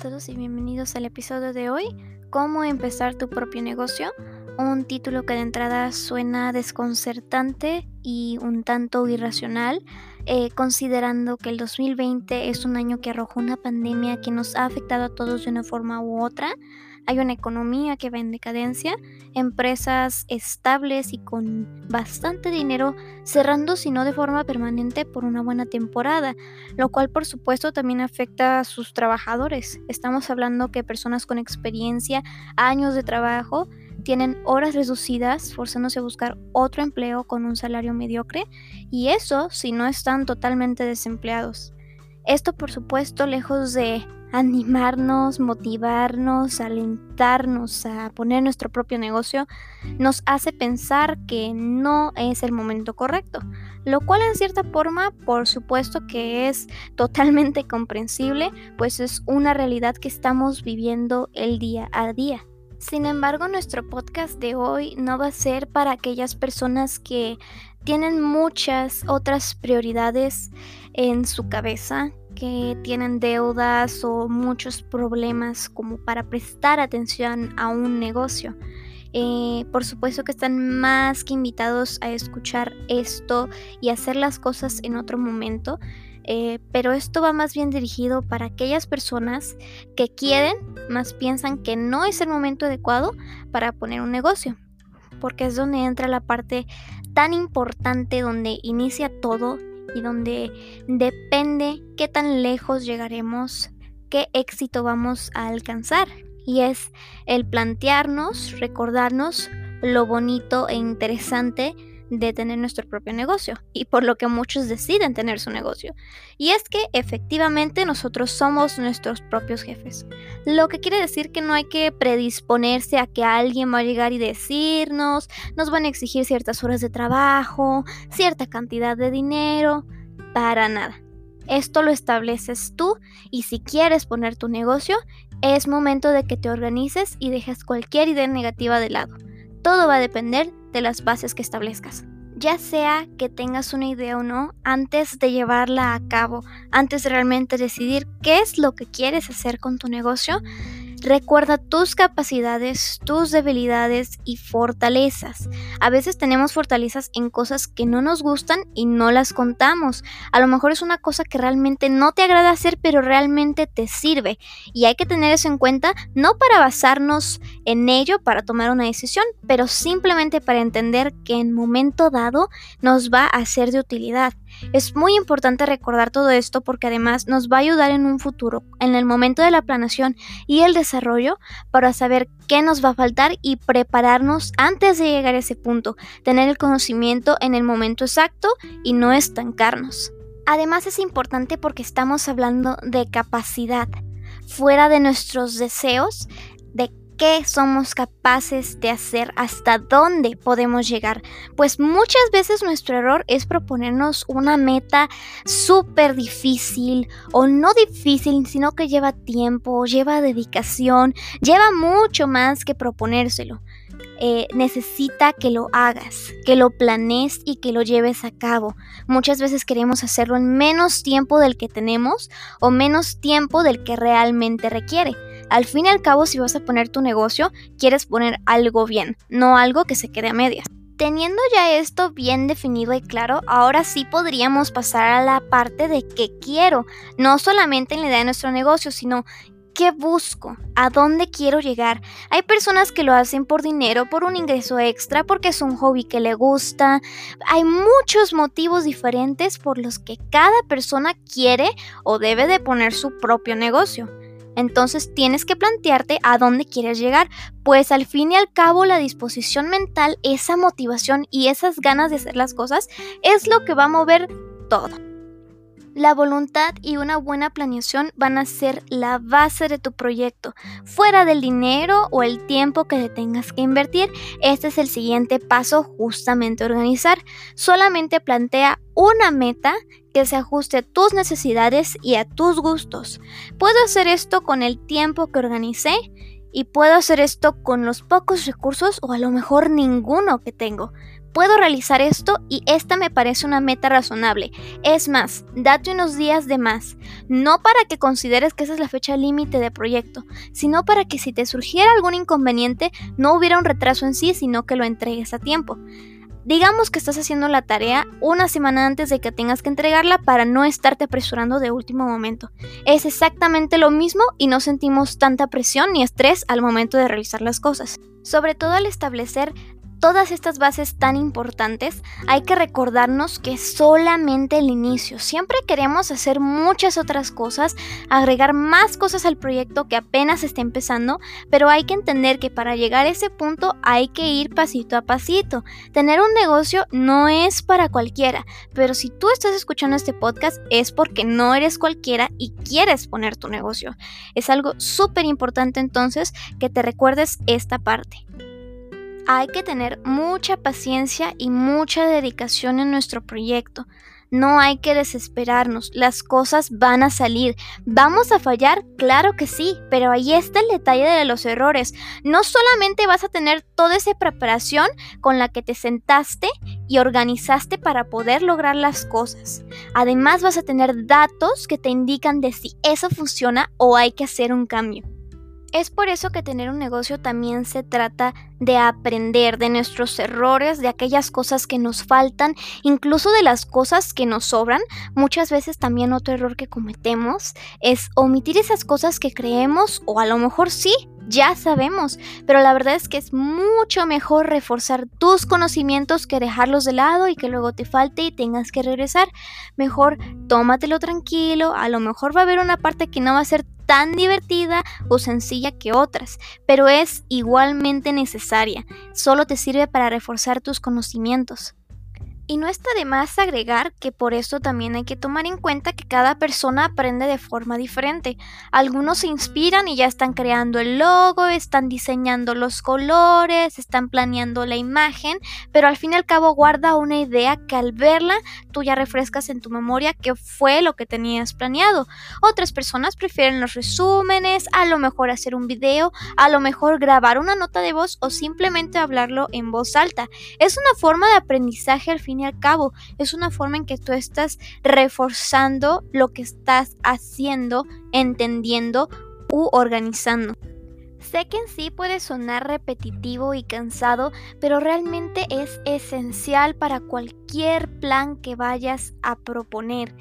todos y bienvenidos al episodio de hoy, ¿Cómo empezar tu propio negocio? Un título que de entrada suena desconcertante y un tanto irracional, eh, considerando que el 2020 es un año que arrojó una pandemia que nos ha afectado a todos de una forma u otra. Hay una economía que va en decadencia, empresas estables y con bastante dinero cerrando si no de forma permanente por una buena temporada, lo cual por supuesto también afecta a sus trabajadores. Estamos hablando que personas con experiencia, años de trabajo, tienen horas reducidas, forzándose a buscar otro empleo con un salario mediocre, y eso si no están totalmente desempleados. Esto por supuesto lejos de animarnos, motivarnos, alentarnos a poner nuestro propio negocio, nos hace pensar que no es el momento correcto, lo cual en cierta forma por supuesto que es totalmente comprensible, pues es una realidad que estamos viviendo el día a día. Sin embargo, nuestro podcast de hoy no va a ser para aquellas personas que tienen muchas otras prioridades en su cabeza, que tienen deudas o muchos problemas como para prestar atención a un negocio. Eh, por supuesto que están más que invitados a escuchar esto y hacer las cosas en otro momento, eh, pero esto va más bien dirigido para aquellas personas que quieren, más piensan que no es el momento adecuado para poner un negocio, porque es donde entra la parte tan importante donde inicia todo y donde depende qué tan lejos llegaremos, qué éxito vamos a alcanzar. Y es el plantearnos, recordarnos lo bonito e interesante de tener nuestro propio negocio y por lo que muchos deciden tener su negocio. Y es que efectivamente nosotros somos nuestros propios jefes. Lo que quiere decir que no hay que predisponerse a que alguien va a llegar y decirnos, nos van a exigir ciertas horas de trabajo, cierta cantidad de dinero, para nada. Esto lo estableces tú y si quieres poner tu negocio, es momento de que te organices y dejes cualquier idea negativa de lado. Todo va a depender de las bases que establezcas. Ya sea que tengas una idea o no, antes de llevarla a cabo, antes de realmente decidir qué es lo que quieres hacer con tu negocio, Recuerda tus capacidades, tus debilidades y fortalezas. A veces tenemos fortalezas en cosas que no nos gustan y no las contamos. A lo mejor es una cosa que realmente no te agrada hacer, pero realmente te sirve. Y hay que tener eso en cuenta, no para basarnos en ello para tomar una decisión, pero simplemente para entender que en momento dado nos va a ser de utilidad. Es muy importante recordar todo esto porque además nos va a ayudar en un futuro, en el momento de la planeación y el desarrollo, para saber qué nos va a faltar y prepararnos antes de llegar a ese punto, tener el conocimiento en el momento exacto y no estancarnos. Además es importante porque estamos hablando de capacidad. Fuera de nuestros deseos, de qué somos capaces de hacer, hasta dónde podemos llegar. Pues muchas veces nuestro error es proponernos una meta súper difícil o no difícil, sino que lleva tiempo, lleva dedicación, lleva mucho más que proponérselo. Eh, necesita que lo hagas, que lo planees y que lo lleves a cabo. Muchas veces queremos hacerlo en menos tiempo del que tenemos o menos tiempo del que realmente requiere. Al fin y al cabo, si vas a poner tu negocio, quieres poner algo bien, no algo que se quede a medias. Teniendo ya esto bien definido y claro, ahora sí podríamos pasar a la parte de qué quiero, no solamente en la idea de nuestro negocio, sino ¿Qué busco? ¿A dónde quiero llegar? Hay personas que lo hacen por dinero, por un ingreso extra, porque es un hobby que le gusta. Hay muchos motivos diferentes por los que cada persona quiere o debe de poner su propio negocio. Entonces tienes que plantearte a dónde quieres llegar, pues al fin y al cabo la disposición mental, esa motivación y esas ganas de hacer las cosas es lo que va a mover todo. La voluntad y una buena planeación van a ser la base de tu proyecto. Fuera del dinero o el tiempo que tengas que invertir, este es el siguiente paso, justamente organizar. Solamente plantea una meta que se ajuste a tus necesidades y a tus gustos. Puedo hacer esto con el tiempo que organicé y puedo hacer esto con los pocos recursos o a lo mejor ninguno que tengo. puedo realizar esto y esta me parece una meta razonable. Es más, date unos días de más, no para que consideres que esa es la fecha límite de proyecto, sino para que si te surgiera algún inconveniente no hubiera un retraso en sí, sino que lo entregues a tiempo. Digamos que estás haciendo la tarea una semana antes de que tengas que entregarla para no estarte apresurando de último momento. Es exactamente lo mismo y no sentimos tanta presión ni estrés al momento de realizar las cosas. Sobre todo al establecer todas estas bases tan importantes, hay que recordarnos que solamente el inicio. Siempre queremos hacer muchas otras cosas, agregar más cosas al proyecto que apenas está empezando, pero hay que entender que para llegar a ese punto hay que ir pasito a pasito. Tener un negocio no es para cualquiera, pero si tú estás escuchando este podcast es porque no eres cualquiera y quieres poner tu negocio. Es algo súper importante entonces que te recuerdes esta parte hay que tener mucha paciencia y mucha dedicación en nuestro proyecto. No hay que desesperarnos, las cosas van a salir. ¿Vamos a fallar? Claro que sí, pero ahí está el detalle de los errores. No solamente vas a tener toda esa preparación con la que te sentaste y organizaste para poder lograr las cosas. Además vas a tener datos que te indican de si eso funciona o hay que hacer un cambio. Es por eso que tener un negocio también se trata de aprender de nuestros errores, de aquellas cosas que nos faltan, incluso de las cosas que nos sobran. Muchas veces también otro error que cometemos es omitir esas cosas que creemos o a lo mejor sí, ya sabemos, pero la verdad es que es mucho mejor reforzar tus conocimientos que dejarlos de lado y que luego te falte y tengas que regresar. Mejor tómatelo tranquilo, a lo mejor va a haber una parte que no va a ser tan divertida o sencilla que otras, pero es igualmente necesaria, solo te sirve para reforzar tus conocimientos. Y no está de más agregar que por esto también hay que tomar en cuenta que cada persona aprende de forma diferente. Algunos se inspiran y ya están creando el logo, están diseñando los colores, están planeando la imagen, pero al fin y al cabo guarda una idea que al verla tú ya refrescas en tu memoria que fue lo que tenías planeado. Otras personas prefieren los resúmenes, a lo mejor hacer un video, a lo mejor grabar una nota de voz o simplemente hablarlo en voz alta. Es una forma de aprendizaje al fin al cabo. Es una forma en que tú estás reforzando lo que estás haciendo, entendiendo u organizando. Sé que en sí puede sonar repetitivo y cansado, pero realmente es esencial para cualquier plan que vayas a proponer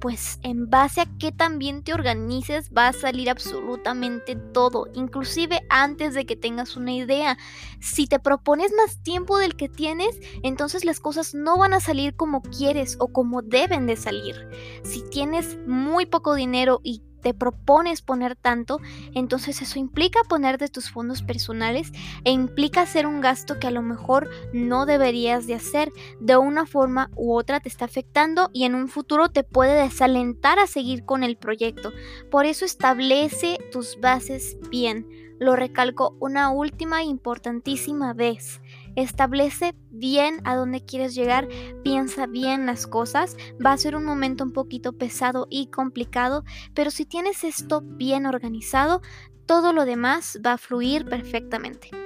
pues en base a qué también te organices va a salir absolutamente todo, inclusive antes de que tengas una idea. Si te propones más tiempo del que tienes, entonces las cosas no van a salir como quieres o como deben de salir. Si tienes muy poco dinero y te propones poner tanto, entonces eso implica poner de tus fondos personales e implica hacer un gasto que a lo mejor no deberías de hacer. De una forma u otra te está afectando y en un futuro te puede desalentar a seguir con el proyecto. Por eso establece tus bases bien. Lo recalco una última importantísima vez. Establece bien a dónde quieres llegar, piensa bien las cosas. Va a ser un momento un poquito pesado y complicado, pero si tienes esto bien organizado, todo lo demás va a fluir perfectamente.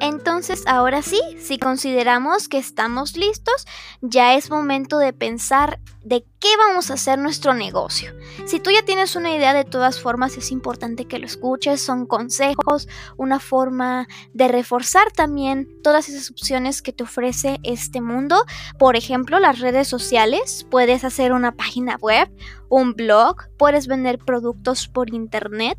Entonces, ahora sí, si consideramos que estamos listos, ya es momento de pensar de qué vamos a hacer nuestro negocio. Si tú ya tienes una idea, de todas formas es importante que lo escuches, son consejos, una forma de reforzar también todas esas opciones que te ofrece este mundo. Por ejemplo, las redes sociales, puedes hacer una página web, un blog, puedes vender productos por internet.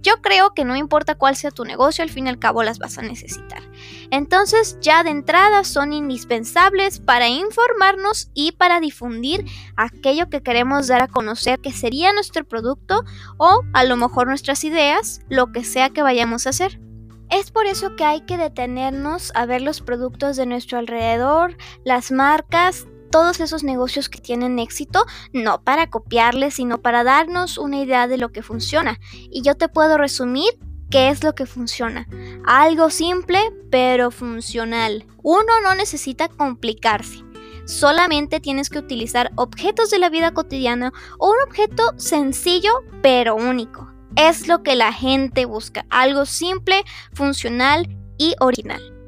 Yo creo que no importa cuál sea tu negocio, al fin y al cabo las vas a necesitar. Entonces ya de entrada son indispensables para informarnos y para difundir aquello que queremos dar a conocer que sería nuestro producto o a lo mejor nuestras ideas, lo que sea que vayamos a hacer. Es por eso que hay que detenernos a ver los productos de nuestro alrededor, las marcas, todos esos negocios que tienen éxito, no para copiarles, sino para darnos una idea de lo que funciona. Y yo te puedo resumir qué es lo que funciona. Algo simple, pero funcional. Uno no necesita complicarse. Solamente tienes que utilizar objetos de la vida cotidiana o un objeto sencillo pero único. Es lo que la gente busca, algo simple, funcional y original.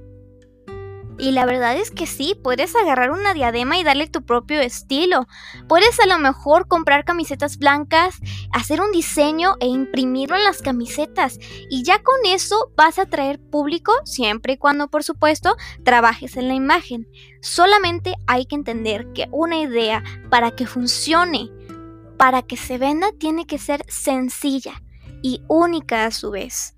Y la verdad es que sí, puedes agarrar una diadema y darle tu propio estilo. Puedes a lo mejor comprar camisetas blancas, hacer un diseño e imprimirlo en las camisetas. Y ya con eso vas a traer público, siempre y cuando por supuesto trabajes en la imagen. Solamente hay que entender que una idea para que funcione, para que se venda, tiene que ser sencilla y única a su vez.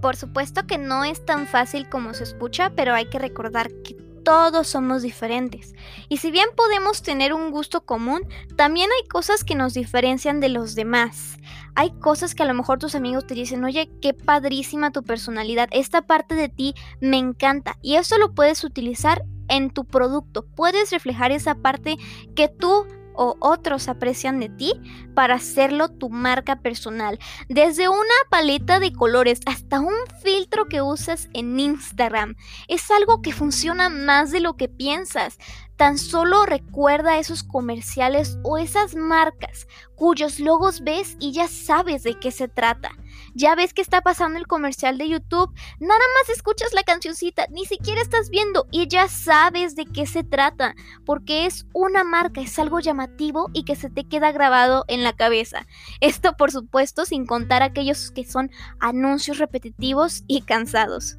Por supuesto que no es tan fácil como se escucha, pero hay que recordar que todos somos diferentes. Y si bien podemos tener un gusto común, también hay cosas que nos diferencian de los demás. Hay cosas que a lo mejor tus amigos te dicen, oye, qué padrísima tu personalidad, esta parte de ti me encanta. Y eso lo puedes utilizar en tu producto. Puedes reflejar esa parte que tú o otros aprecian de ti para hacerlo tu marca personal. Desde una paleta de colores hasta un filtro que usas en Instagram. Es algo que funciona más de lo que piensas. Tan solo recuerda esos comerciales o esas marcas cuyos logos ves y ya sabes de qué se trata. Ya ves que está pasando el comercial de YouTube, nada más escuchas la cancioncita, ni siquiera estás viendo y ya sabes de qué se trata, porque es una marca, es algo llamativo y que se te queda grabado en la cabeza. Esto por supuesto sin contar aquellos que son anuncios repetitivos y cansados.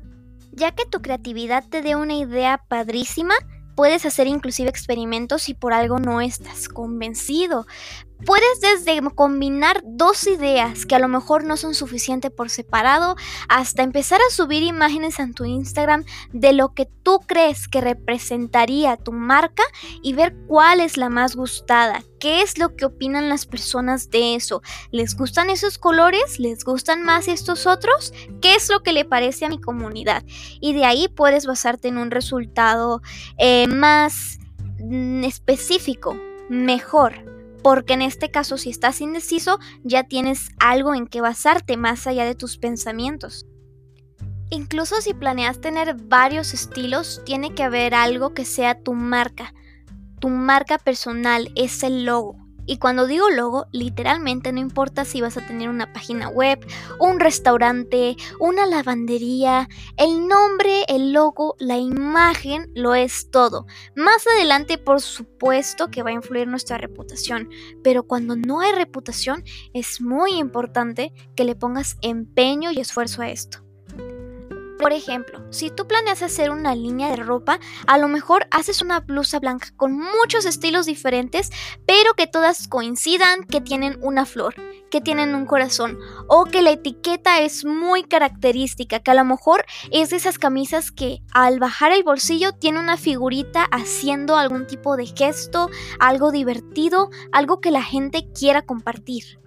Ya que tu creatividad te dé una idea padrísima, Puedes hacer inclusive experimentos si por algo no estás convencido. Puedes desde combinar dos ideas que a lo mejor no son suficientes por separado hasta empezar a subir imágenes en tu Instagram de lo que tú crees que representaría tu marca y ver cuál es la más gustada, qué es lo que opinan las personas de eso. ¿Les gustan esos colores? ¿Les gustan más estos otros? ¿Qué es lo que le parece a mi comunidad? Y de ahí puedes basarte en un resultado eh, más mm, específico, mejor porque en este caso si estás indeciso ya tienes algo en que basarte más allá de tus pensamientos. Incluso si planeas tener varios estilos, tiene que haber algo que sea tu marca. Tu marca personal es el logo. Y cuando digo logo, literalmente no importa si vas a tener una página web, un restaurante, una lavandería, el nombre, el logo, la imagen lo es todo. Más adelante, por supuesto, que va a influir nuestra reputación, pero cuando no hay reputación, es muy importante que le pongas empeño y esfuerzo a esto. Por ejemplo, si tú planeas hacer una línea de ropa, a lo mejor haces una blusa blanca con muchos estilos diferentes, pero que todas coincidan que tienen una flor, que tienen un corazón, o que la etiqueta es muy característica, que a lo mejor es de esas camisas que al bajar el bolsillo tiene una figurita haciendo algún tipo de gesto, algo divertido, algo que la gente quiera compartir.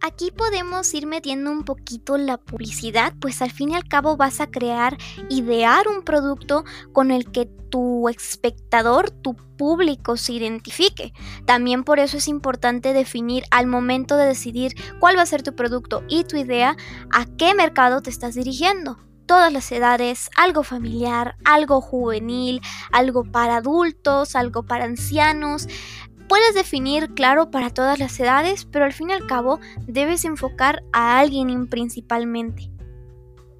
Aquí podemos ir metiendo un poquito la publicidad, pues al fin y al cabo vas a crear, idear un producto con el que tu espectador, tu público se identifique. También por eso es importante definir al momento de decidir cuál va a ser tu producto y tu idea, a qué mercado te estás dirigiendo todas las edades, algo familiar, algo juvenil, algo para adultos, algo para ancianos. Puedes definir claro para todas las edades, pero al fin y al cabo debes enfocar a alguien principalmente.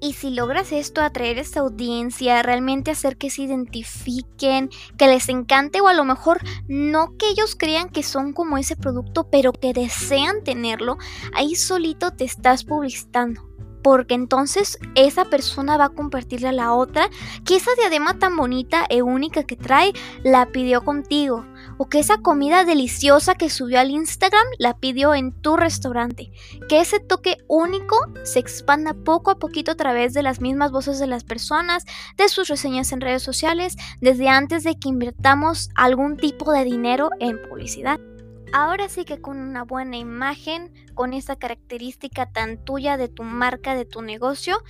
Y si logras esto, atraer a esta audiencia, realmente hacer que se identifiquen, que les encante o a lo mejor no que ellos crean que son como ese producto, pero que desean tenerlo, ahí solito te estás publicitando porque entonces esa persona va a compartirle a la otra que esa diadema tan bonita e única que trae la pidió contigo o que esa comida deliciosa que subió al Instagram la pidió en tu restaurante. Que ese toque único se expanda poco a poquito a través de las mismas voces de las personas, de sus reseñas en redes sociales, desde antes de que invirtamos algún tipo de dinero en publicidad. Ahora sí que con una buena imagen, con esa característica tan tuya de tu marca, de tu negocio,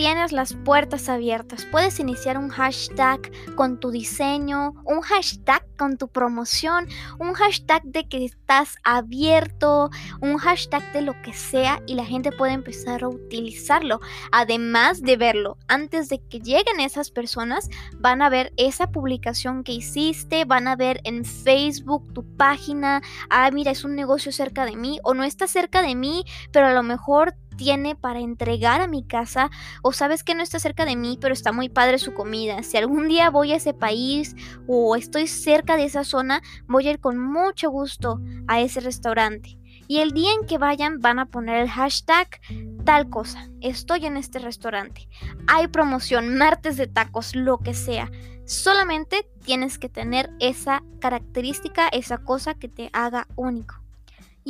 tienes las puertas abiertas. Puedes iniciar un hashtag con tu diseño, un hashtag con tu promoción, un hashtag de que estás abierto, un hashtag de lo que sea y la gente puede empezar a utilizarlo. Además de verlo, antes de que lleguen esas personas, van a ver esa publicación que hiciste, van a ver en Facebook tu página, ah, mira, es un negocio cerca de mí o no está cerca de mí, pero a lo mejor tiene para entregar a mi casa o sabes que no está cerca de mí pero está muy padre su comida. Si algún día voy a ese país o estoy cerca de esa zona, voy a ir con mucho gusto a ese restaurante. Y el día en que vayan van a poner el hashtag tal cosa. Estoy en este restaurante. Hay promoción, martes de tacos, lo que sea. Solamente tienes que tener esa característica, esa cosa que te haga único.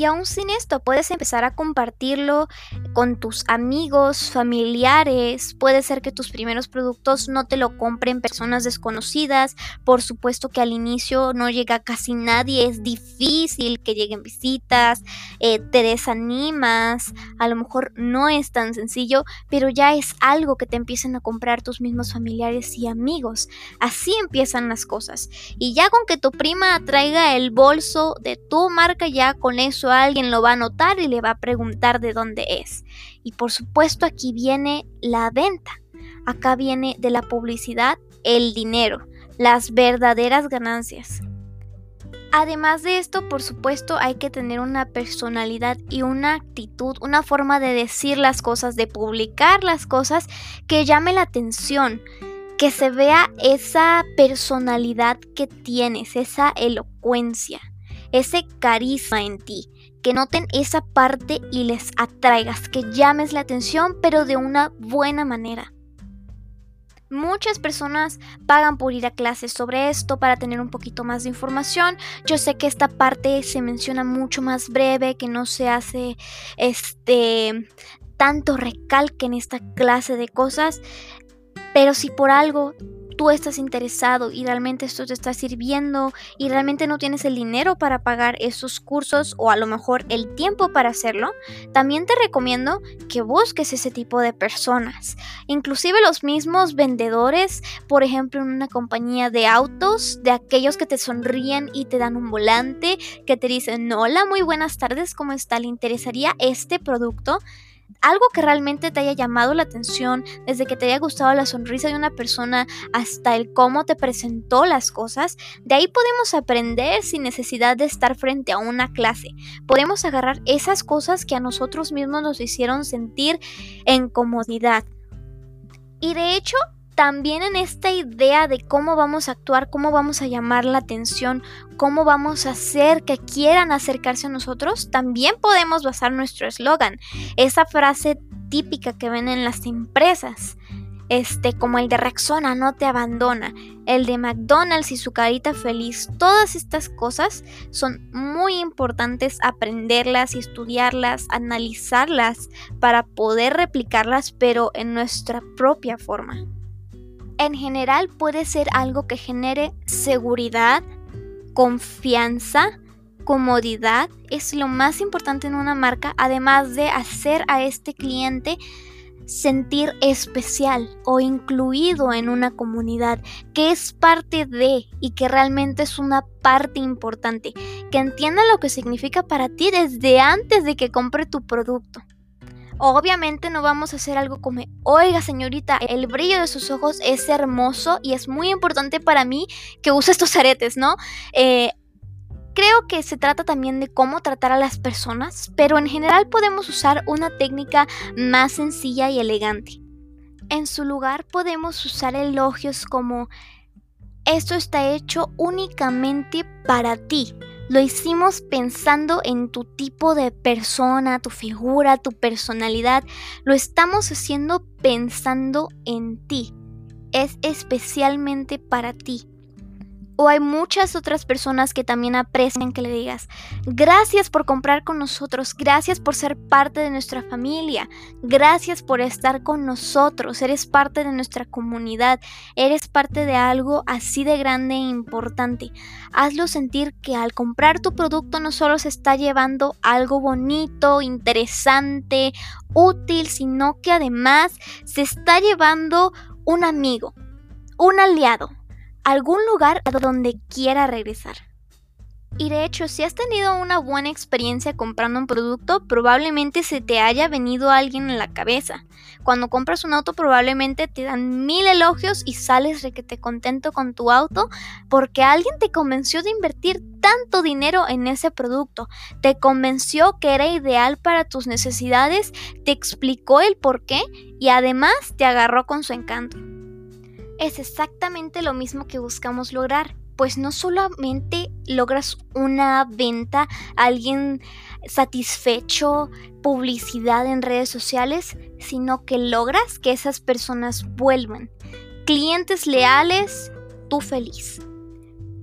Y aún sin esto, puedes empezar a compartirlo con tus amigos, familiares. Puede ser que tus primeros productos no te lo compren personas desconocidas. Por supuesto que al inicio no llega casi nadie. Es difícil que lleguen visitas. Eh, te desanimas. A lo mejor no es tan sencillo, pero ya es algo que te empiecen a comprar tus mismos familiares y amigos. Así empiezan las cosas. Y ya con que tu prima traiga el bolso de tu marca, ya con eso alguien lo va a notar y le va a preguntar de dónde es. Y por supuesto aquí viene la venta. Acá viene de la publicidad el dinero, las verdaderas ganancias. Además de esto, por supuesto, hay que tener una personalidad y una actitud, una forma de decir las cosas, de publicar las cosas que llame la atención, que se vea esa personalidad que tienes, esa elocuencia ese carisma en ti, que noten esa parte y les atraigas, que llames la atención, pero de una buena manera. Muchas personas pagan por ir a clases sobre esto para tener un poquito más de información. Yo sé que esta parte se menciona mucho más breve, que no se hace este tanto recalque en esta clase de cosas, pero si por algo tú estás interesado y realmente esto te está sirviendo y realmente no tienes el dinero para pagar esos cursos o a lo mejor el tiempo para hacerlo, también te recomiendo que busques ese tipo de personas. Inclusive los mismos vendedores, por ejemplo en una compañía de autos, de aquellos que te sonríen y te dan un volante, que te dicen, hola, muy buenas tardes, ¿cómo está? ¿Le interesaría este producto? Algo que realmente te haya llamado la atención, desde que te haya gustado la sonrisa de una persona hasta el cómo te presentó las cosas, de ahí podemos aprender sin necesidad de estar frente a una clase. Podemos agarrar esas cosas que a nosotros mismos nos hicieron sentir en comodidad. Y de hecho, también en esta idea de cómo vamos a actuar, cómo vamos a llamar la atención, cómo vamos a hacer que quieran acercarse a nosotros, también podemos basar nuestro eslogan. Esa frase típica que ven en las empresas. Este, como el de Rexona, no te abandona, el de McDonald's y su carita feliz, todas estas cosas son muy importantes aprenderlas estudiarlas, analizarlas para poder replicarlas, pero en nuestra propia forma en general puede ser algo que genere seguridad, confianza, comodidad. Es lo más importante en una marca, además de hacer a este cliente sentir especial o incluido en una comunidad, que es parte de y que realmente es una parte importante, que entienda lo que significa para ti desde antes de que compre tu producto. Obviamente no vamos a hacer algo como, oiga señorita, el brillo de sus ojos es hermoso y es muy importante para mí que use estos aretes, ¿no? Eh, creo que se trata también de cómo tratar a las personas, pero en general podemos usar una técnica más sencilla y elegante. En su lugar podemos usar elogios como, esto está hecho únicamente para ti lo hicimos pensando en tu tipo de persona, tu figura, tu personalidad. Lo estamos haciendo pensando en ti. Es especialmente para ti. O hay muchas otras personas que también aprecian que le digas, gracias por comprar con nosotros, gracias por ser parte de nuestra familia, gracias por estar con nosotros, eres parte de nuestra comunidad, eres parte de algo así de grande e importante. Hazlo sentir que al comprar tu producto no solo se está llevando algo bonito, interesante, útil, sino que además se está llevando un amigo, un aliado algún lugar a donde quiera regresar. Y de hecho, si has tenido una buena experiencia comprando un producto, probablemente se te haya venido alguien en la cabeza. Cuando compras un auto, probablemente te dan mil elogios y sales de que te contento con tu auto porque alguien te convenció de invertir tanto dinero en ese producto. Te convenció que era ideal para tus necesidades, te explicó el por qué y además te agarró con su encanto. Es exactamente lo mismo que buscamos lograr pues no solamente logras una venta, alguien satisfecho, publicidad en redes sociales, sino que logras que esas personas vuelvan. Clientes leales, tú feliz.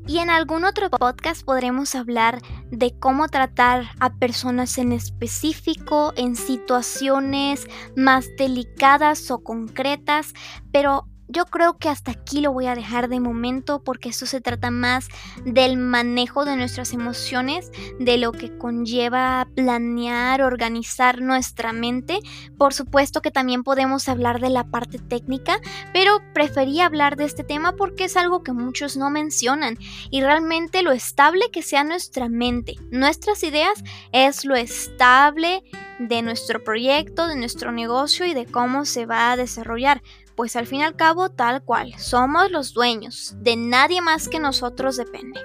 Y en algún otro podcast podremos hablar de cómo tratar a personas en específico, en situaciones más delicadas o concretas, pero yo creo que hasta aquí lo voy a dejar de momento porque esto se trata más del manejo de nuestras emociones, de lo que conlleva planear, organizar nuestra mente. Por supuesto que también podemos hablar de la parte técnica, pero preferí hablar de este tema porque es algo que muchos no mencionan y realmente lo estable que sea nuestra mente, nuestras ideas es lo estable de nuestro proyecto, de nuestro negocio y de cómo se va a desarrollar pues al fin y al cabo tal cual, somos los dueños, de nadie más que nosotros depende.